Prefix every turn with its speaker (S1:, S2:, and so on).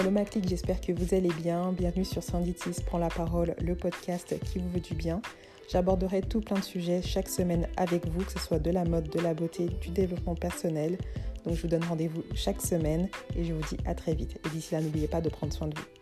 S1: Hello ma clique, j'espère que vous allez bien. Bienvenue sur Sanditis Prends la parole, le podcast qui vous veut du bien. J'aborderai tout plein de sujets chaque semaine avec vous, que ce soit de la mode, de la beauté, du développement personnel. Donc je vous donne rendez-vous chaque semaine et je vous dis à très vite. Et d'ici là, n'oubliez pas de prendre soin de vous.